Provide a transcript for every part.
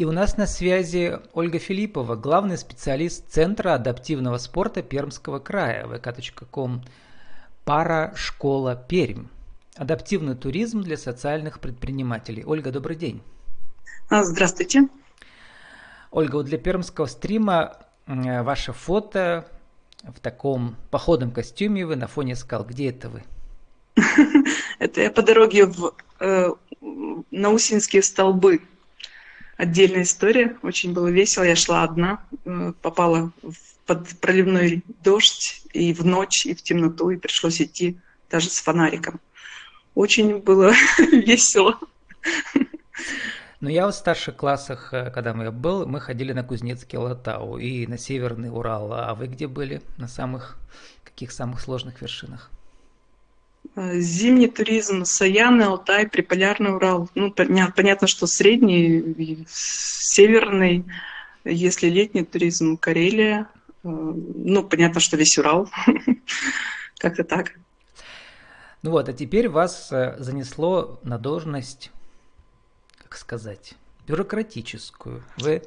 И у нас на связи Ольга Филиппова, главный специалист Центра адаптивного спорта Пермского края, vk.com Пара школа Пермь. Адаптивный туризм для социальных предпринимателей. Ольга, добрый день. А, здравствуйте. Ольга, вот для пермского стрима ваше фото в таком походном костюме вы на фоне скал. Где это вы? Это я по дороге в э, Наусинские столбы отдельная история. Очень было весело. Я шла одна, э, попала под проливной дождь и в ночь, и в темноту, и пришлось идти даже с фонариком. Очень было весело. Но я в старших классах, э, когда мы был, мы ходили на Кузнецкий Латау и на Северный Урал. А вы где были? На самых, каких самых сложных вершинах? Э, зимний туризм, Саяны, Алтай, Приполярный Урал. Ну, понятно, что средний, северный. Если летний туризм, Карелия. Э, ну, понятно, что весь Урал. Как-то так. Ну вот, а теперь вас э, занесло на должность, как сказать, бюрократическую. Вы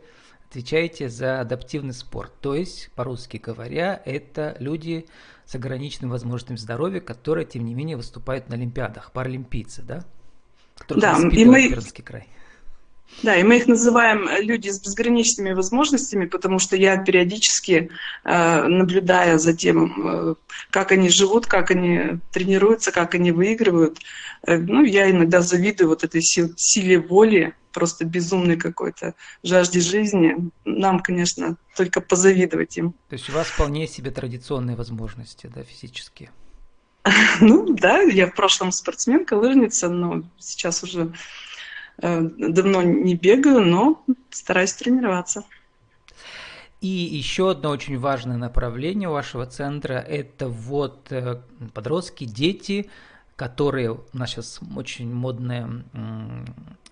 отвечаете за адаптивный спорт. То есть, по-русски говоря, это люди с ограниченными возможностями здоровья, которые, тем не менее, выступают на Олимпиадах, паралимпийцы, да? Которые да, и мы... Пермский край. Да, и мы их называем люди с безграничными возможностями, потому что я периодически, э, наблюдая за тем, э, как они живут, как они тренируются, как они выигрывают, э, ну, я иногда завидую вот этой силе воли, просто безумной какой-то жажде жизни. Нам, конечно, только позавидовать им. То есть у вас вполне себе традиционные возможности, да, физические? Ну да, я в прошлом спортсменка, лыжница, но сейчас уже Э, давно не бегаю, но стараюсь тренироваться. И еще одно очень важное направление вашего центра – это вот э, подростки, дети, которые у нас сейчас очень модное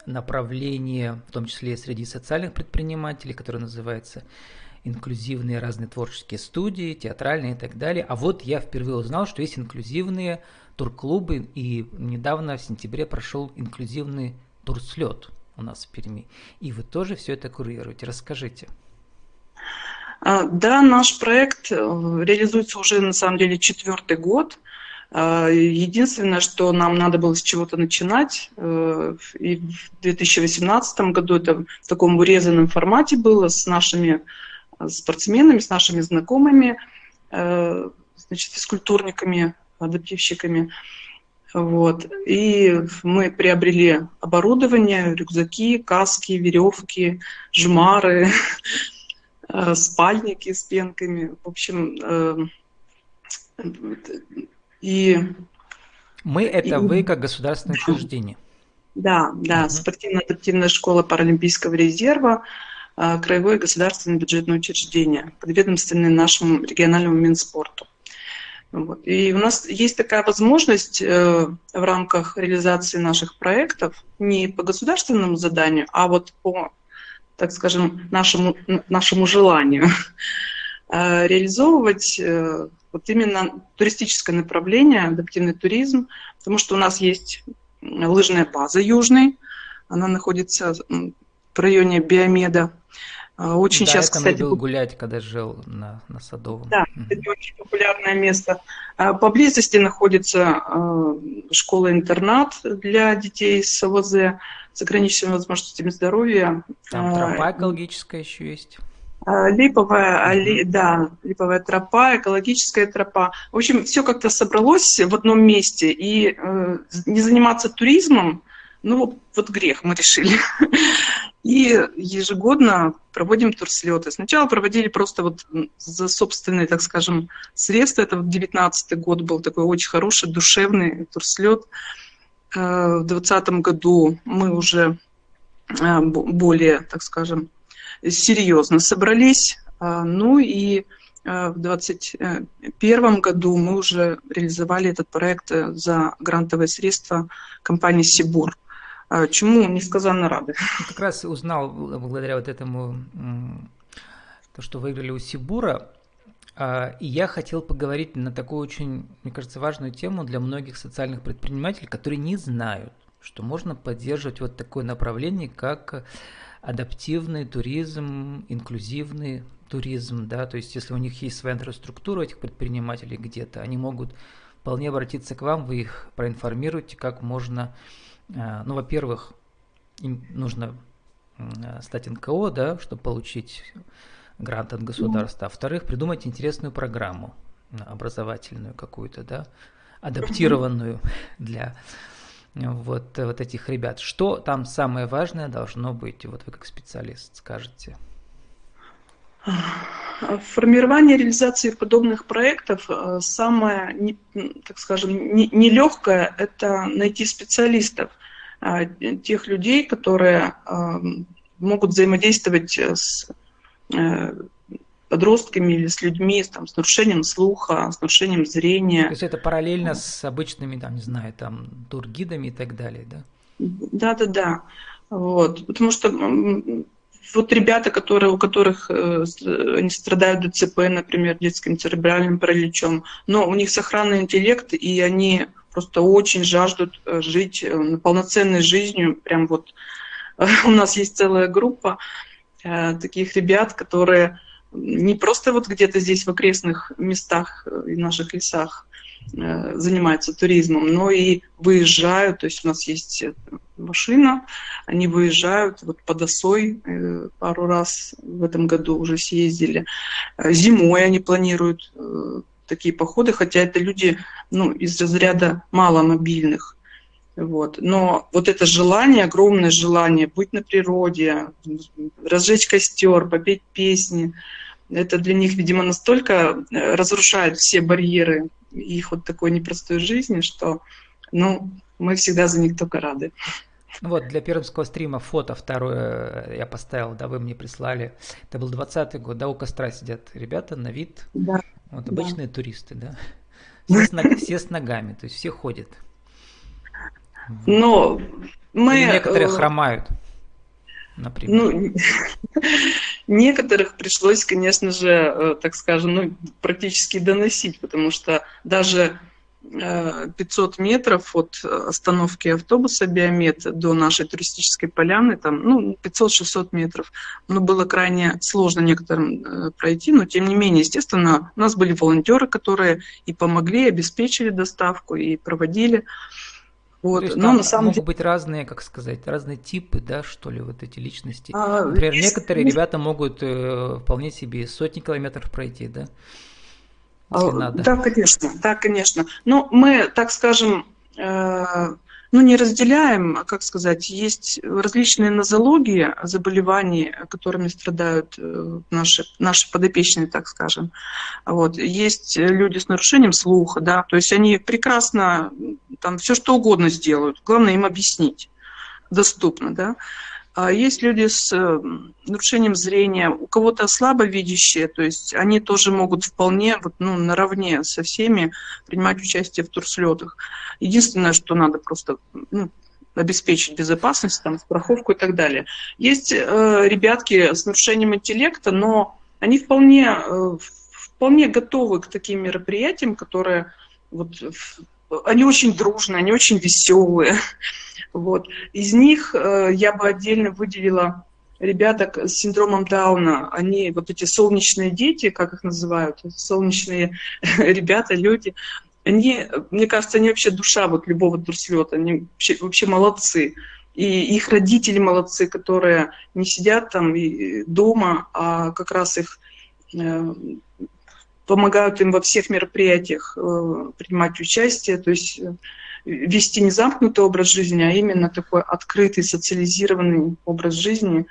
направление, в том числе среди социальных предпринимателей, которое называется инклюзивные разные творческие студии, театральные и так далее. А вот я впервые узнал, что есть инклюзивные турклубы, и недавно в сентябре прошел инклюзивный турслет у нас в Перми. И вы тоже все это курируете. Расскажите. А, да, наш проект э, реализуется уже на самом деле четвертый год. А, единственное, что нам надо было с чего-то начинать, э, и в 2018 году это в таком урезанном формате было с нашими э, спортсменами, с нашими знакомыми, значит, физкультурниками, адаптивщиками. Вот. И мы приобрели оборудование, рюкзаки, каски, веревки, жмары, э, спальники с пенками. В общем, э, и... Мы – это и, вы как государственное учреждение. Да, да, угу. спортивно-адаптивная школа Паралимпийского резерва, э, краевое государственное бюджетное учреждение, подведомственное нашему региональному Минспорту. Вот. И у нас есть такая возможность э, в рамках реализации наших проектов не по государственному заданию, а вот по, так скажем, нашему, нашему желанию э, реализовывать э, вот именно туристическое направление, адаптивный туризм, потому что у нас есть лыжная база Южный, она находится в районе Биомеда, очень да, сейчас, там кстати, любил гулять, когда жил на, на Садовом. Да, это очень популярное место. А, поблизости находится а, школа-интернат для детей с ОВЗ, с ограниченными возможностями здоровья. Там тропа экологическая еще есть. Липовая, али, да, липовая тропа, экологическая тропа. В общем, все как-то собралось в одном месте. И э, не заниматься туризмом, ну, вот грех, мы решили. И ежегодно проводим турслеты. Сначала проводили просто вот за собственные, так скажем, средства. Это вот 19 год был такой очень хороший, душевный турслет. Э, в 2020 году мы уже э, более, так скажем, серьезно собрались. Э, ну и в 2021 году мы уже реализовали этот проект за грантовые средства компании «Сибур». А чему несказанно рады. Как раз узнал благодаря вот этому, то, что выиграли у Сибура, а, и я хотел поговорить на такую очень, мне кажется, важную тему для многих социальных предпринимателей, которые не знают, что можно поддерживать вот такое направление, как адаптивный туризм, инклюзивный туризм, да, то есть если у них есть своя инфраструктура этих предпринимателей где-то, они могут вполне обратиться к вам, вы их проинформируете, как можно, э, ну, во-первых, им нужно стать НКО, да, чтобы получить грант от государства, а во-вторых, придумать интересную программу образовательную какую-то, да, адаптированную для вот, вот этих ребят. Что там самое важное должно быть, вот вы как специалист скажете? Формирование реализации подобных проектов э, самое, так скажем, нелегкое – это найти специалистов, э, тех людей, которые э, могут взаимодействовать с подростками или с людьми там, с нарушением слуха, с нарушением зрения. То есть это параллельно с обычными, там, не знаю, там, тургидами и так далее, да? Да-да-да. Вот. Потому что вот ребята, которые, у которых э, они страдают ДЦП, например, детским церебральным параличом, но у них сохранный интеллект, и они просто очень жаждут э, жить э, полноценной жизнью. Прям вот у нас есть целая группа таких ребят, которые не просто вот где-то здесь в окрестных местах и наших лесах э, занимаются туризмом, но и выезжают, то есть у нас есть э, машина, они выезжают вот под осой э, пару раз в этом году уже съездили. Зимой они планируют такие походы, хотя это люди ну, из разряда маломобильных. Вот. Но вот это желание, огромное желание быть на природе, разжечь костер, попеть песни, это для них, видимо, настолько э, разрушает все барьеры их вот такой непростой жизни, что ну, мы всегда за них только рады. Ну вот, для пермского стрима фото второе э, я поставил, да, вы мне прислали. Это был 20-й год, да, у костра сидят ребята на вид. Да. Вот обычные да. туристы, да. Все с, ног, все с ногами, то есть все ходят. Но мы... Или некоторые э, хромают например? Ну, некоторых пришлось, конечно же, э, так скажем, ну, практически доносить, потому что даже 500 э, метров от остановки автобуса Биомед до нашей туристической поляны, там, ну, 500-600 метров. Ну, было крайне сложно некоторым э, пройти, но тем не менее, естественно, у нас были волонтеры, которые и помогли, обеспечили доставку, и проводили. Вот. То есть Но на самом могут деле... быть разные, как сказать, разные типы, да, что ли, вот эти личности. А, Например, есть... некоторые ребята могут э, вполне себе сотни километров пройти, да? Если а, надо. Да, конечно, да, конечно. Но мы, так скажем, э, ну, не разделяем, а как сказать, есть различные нозологии заболеваний, которыми страдают э, наши, наши подопечные, так скажем. Вот. Есть люди с нарушением слуха, да, то есть они прекрасно там все что угодно сделают, главное им объяснить доступно, да. А есть люди с э, нарушением зрения, у кого-то слабо видящие, то есть они тоже могут вполне вот, ну, наравне со всеми принимать участие в турслетах. Единственное, что надо просто ну, обеспечить безопасность, там, страховку и так далее. Есть э, ребятки с нарушением интеллекта, но они вполне, э, вполне готовы к таким мероприятиям, которые вот, они очень дружные, они очень веселые. Вот. Из них э, я бы отдельно выделила ребята с синдромом Дауна. Они вот эти солнечные дети, как их называют, солнечные ребята, люди. Они, мне кажется, они вообще душа вот любого турслета. Они вообще, вообще молодцы. И их родители молодцы, которые не сидят там дома, а как раз их э, помогают им во всех мероприятиях э, принимать участие. То есть э, вести не замкнутый образ жизни, а именно такой открытый, социализированный образ жизни.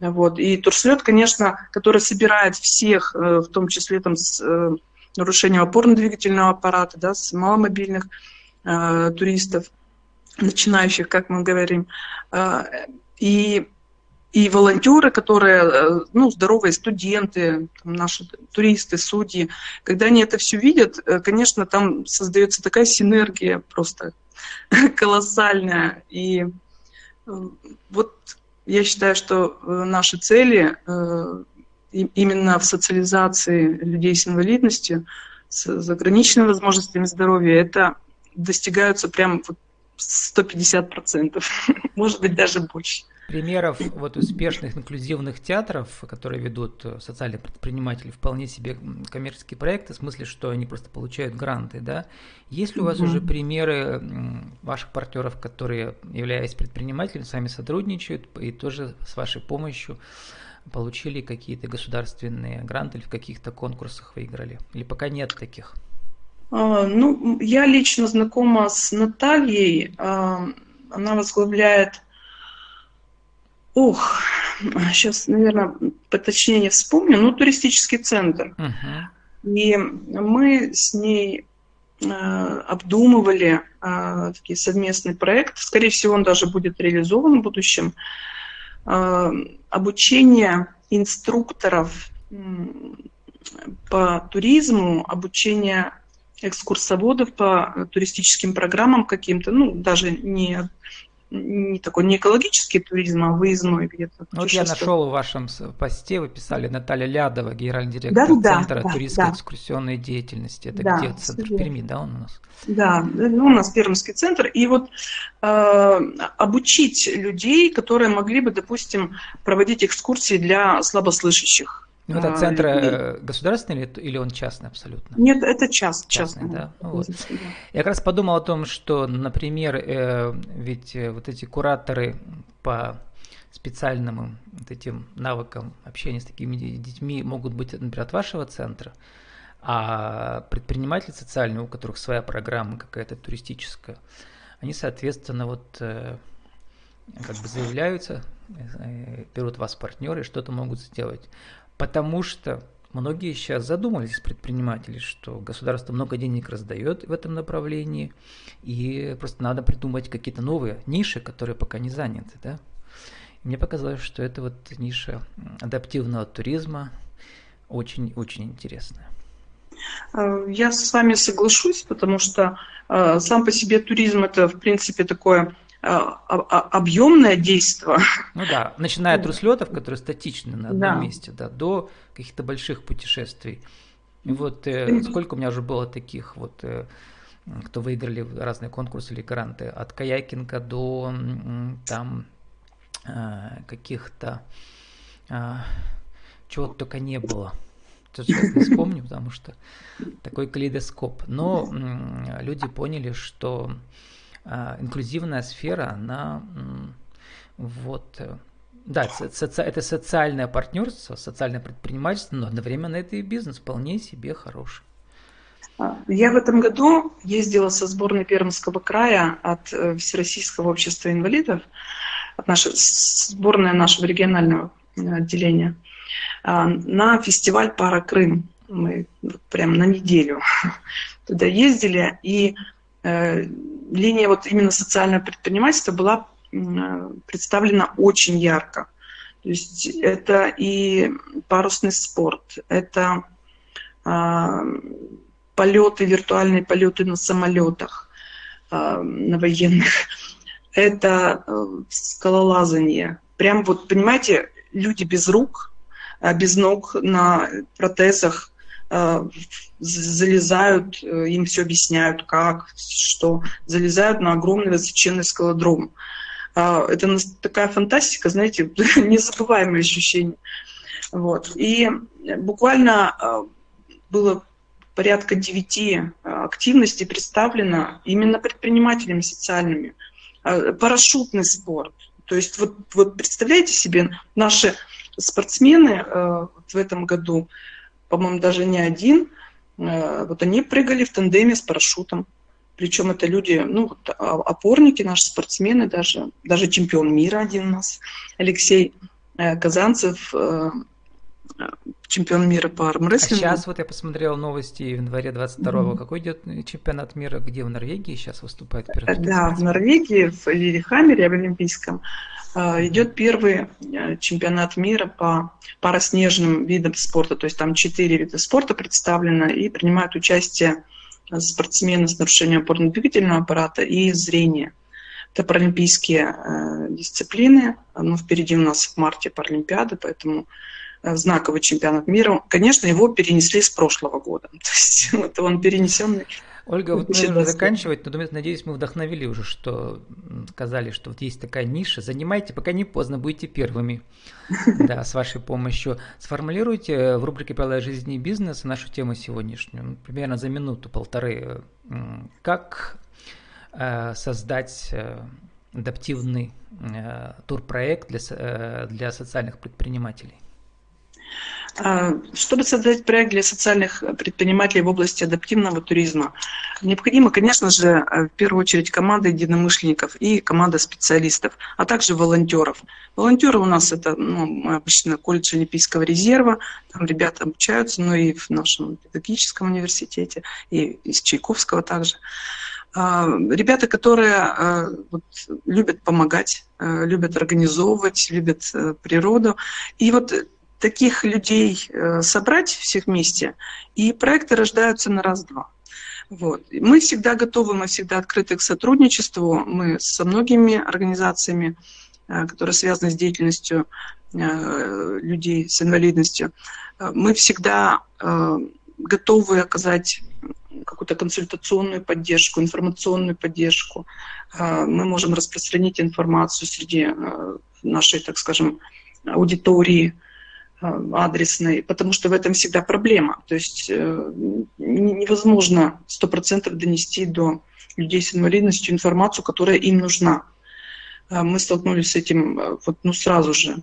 Вот. И турслет, конечно, который собирает всех, э, в том числе там, с э, нарушением опорно-двигательного аппарата, да, с маломобильных э, туристов, начинающих, как мы говорим. Э, и и волонтеры, которые, э, ну, здоровые студенты, наши туристы, судьи, когда они это все видят, э, конечно, там создается такая синергия просто колоссальная. И э, вот я считаю, что наши цели именно в социализации людей с инвалидностью, с ограниченными возможностями здоровья, это достигаются прям 150%, может быть, даже больше. Примеров вот успешных инклюзивных театров, которые ведут э, социальные предприниматели, вполне себе коммерческие проекты, в смысле, что они просто получают гранты, да? Есть ли у вас mm-hmm. уже примеры ваших партнеров, которые, являясь предпринимателями, сами сотрудничают и тоже с вашей помощью получили какие-то государственные гранты или в каких-то конкурсах выиграли? Или пока нет таких? А, ну, я лично знакома с Натальей. А, она возглавляет... Ох, сейчас, наверное, поточнее не вспомню, ну, туристический центр. Uh-huh. И мы с ней а, обдумывали э, такие совместный проект. Скорее всего, он даже будет реализован в будущем. Э, обучение инструкторов по туризму, обучение экскурсоводов по туристическим программам каким-то, ну, даже не, не такой не экологический туризм, а выездной где-то. Вот я нашел в вашем посте, вы писали Наталья Лядова, генеральный директор да, Центра да, туристской да. экскурсионной деятельности. Это да, где? Центр Перми, да, он у нас? Да, ну, у нас Пермский центр. И вот э, обучить людей, которые могли бы, допустим, проводить экскурсии для слабослышащих ну, это центр а, государственный или, или он частный абсолютно? Нет, это част, частный. частный да? Ну, вот. Я как раз подумал о том, что, например, э, ведь э, вот эти кураторы по специальным вот этим навыкам общения с такими детьми могут быть, например, от вашего центра, а предприниматели социальные, у которых своя программа какая-то туристическая, они, соответственно, вот э, как бы заявляются, э, берут вас партнеры, что-то могут сделать. Потому что многие сейчас задумались, предприниматели, что государство много денег раздает в этом направлении, и просто надо придумать какие-то новые ниши, которые пока не заняты. Да? Мне показалось, что это вот ниша адаптивного туризма очень-очень интересная. Э, я с вами соглашусь, потому что э, сам по себе туризм это, в принципе, такое объемное действие. Ну да, начиная от руслетов, которые статичны на одном да. месте, да, до каких-то больших путешествий. И вот э, сколько у меня уже было таких вот, э, кто выиграли разные конкурсы или гранты, от каякинга до там э, каких-то э, чего только не было. Сейчас не вспомню, потому что такой калейдоскоп. Но э, люди поняли, что а, инклюзивная сфера, она вот э, да, это социальное партнерство, социальное предпринимательство, но одновременно это и бизнес вполне себе хороший. А, я в этом году ездила со сборной Пермского края от э, Всероссийского общества инвалидов, от нашей, сборной нашего регионального э, отделения, а, на фестиваль «Пара Крым». Мы прям на неделю туда ездили, и линия вот именно социального предпринимательства была представлена очень ярко. То есть это и парусный спорт, это а, полеты, виртуальные полеты на самолетах, а, на военных, это а, скалолазание. Прям вот, понимаете, люди без рук, а, без ног на протезах Э, залезают, э, им все объясняют, как, что, залезают на огромный высоченный скалодром. А, это такая фантастика, знаете, незабываемое ощущение. Вот. И буквально э, было порядка девяти активностей представлено именно предпринимателями социальными. Парашютный спорт. То есть вот, вот представляете себе, наши спортсмены в этом году по-моему, даже не один, э, вот они прыгали в тандеме с парашютом. Причем это люди, ну, а, опорники, наши спортсмены, даже, даже чемпион мира один у нас, Алексей э, Казанцев, э, чемпион мира по армрестлингу. А сейчас вот я посмотрел новости в январе 22-го. Mm-hmm. Какой идет чемпионат мира? Где в Норвегии сейчас выступает? Да, в Норвегии, в Лилихаммере, в Олимпийском. А, идет первый э, чемпионат мира по параснежным видам спорта, то есть там четыре вида спорта представлено, и принимают участие спортсмены с нарушением опорно-двигательного аппарата и зрения. Это паралимпийские э, дисциплины, но впереди у нас в марте Паралимпиада, поэтому э, знаковый чемпионат мира. Конечно, его перенесли с прошлого года, то есть это он перенесенный Ольга, вот нужно заканчивать, но надеюсь, мы вдохновили уже, что сказали, что вот есть такая ниша. Занимайте, пока не поздно, будете первыми. Да, с вашей помощью. Сформулируйте в рубрике «Правила жизни и бизнеса» нашу тему сегодняшнюю, ну, примерно за минуту-полторы. Как э, создать э, адаптивный э, турпроект для, для социальных предпринимателей? А, чтобы создать проект для социальных предпринимателей в области адаптивного туризма, необходимо, конечно же, в первую очередь команда единомышленников и команда специалистов, а также волонтеров. Волонтеры у нас это ну, обычно колледж Олимпийского резерва, там ребята обучаются, но и в нашем педагогическом университете, и из Чайковского также. А, ребята, которые а, вот, любят помогать, любят организовывать, любят э, природу. И вот таких людей э, собрать всех вместе, и проекты рождаются на раз-два. Вот. Мы всегда готовы, мы всегда открыты к сотрудничеству. Мы со многими организациями, э, которые связаны с деятельностью э, людей с инвалидностью, мы всегда готовы оказать какую-то консультационную поддержку, информационную поддержку. Мы можем распространить информацию среди нашей, так скажем, аудитории, Э, адресной, потому что в этом всегда проблема. То есть э, невозможно сто процентов донести до людей с инвалидностью информацию, которая им нужна. Э, мы столкнулись с этим вот, ну, сразу же.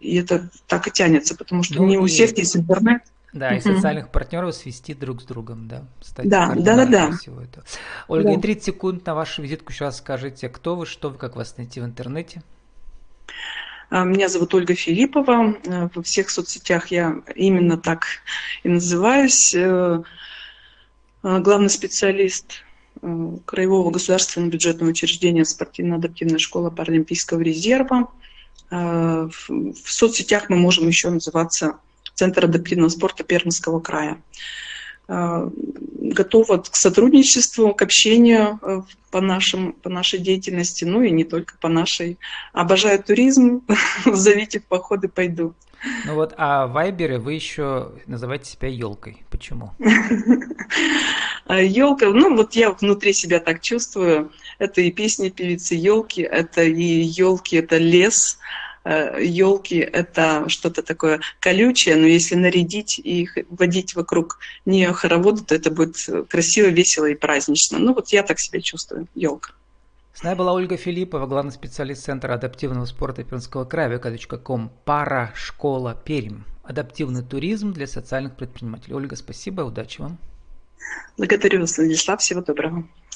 И это так и тянется, потому что ну, не у всех есть интернет. Да, и социальных партнеров свести друг с другом, да. Стать да, да, да, да. Всего этого. Ольга, да. 30 секунд на вашу визитку сейчас скажите, кто вы, что вы, как вас найти в интернете? А, меня зовут Ольга Филиппова. Э, во всех соцсетях я именно так и называюсь. Э, э, главный специалист Краевого государственного бюджетного учреждения спортивно-адаптивная школа Паралимпийского резерва. В соцсетях мы можем еще называться Центр адаптивного спорта Пермского края. А, готова к сотрудничеству, к общению э, по, нашим, по нашей деятельности, ну и не только по нашей. Обожаю туризм, зовите в походы, пойду. Ну вот, а в Вайбере вы еще называете себя елкой. Почему? Елка, ну вот я внутри себя так чувствую. Это и песни певицы елки, это и елки, это лес, елки э, это что-то такое колючее, но если нарядить и водить вокруг нее хороводы, то это будет красиво, весело и празднично. Ну вот я так себя чувствую, елка. С нами была Ольга Филиппова, главный специалист Центра адаптивного спорта Пермского края, vk.com, пара, школа, Пермь. Адаптивный туризм для социальных предпринимателей. Ольга, спасибо, удачи вам. Благодарю вас, Владислав, всего доброго.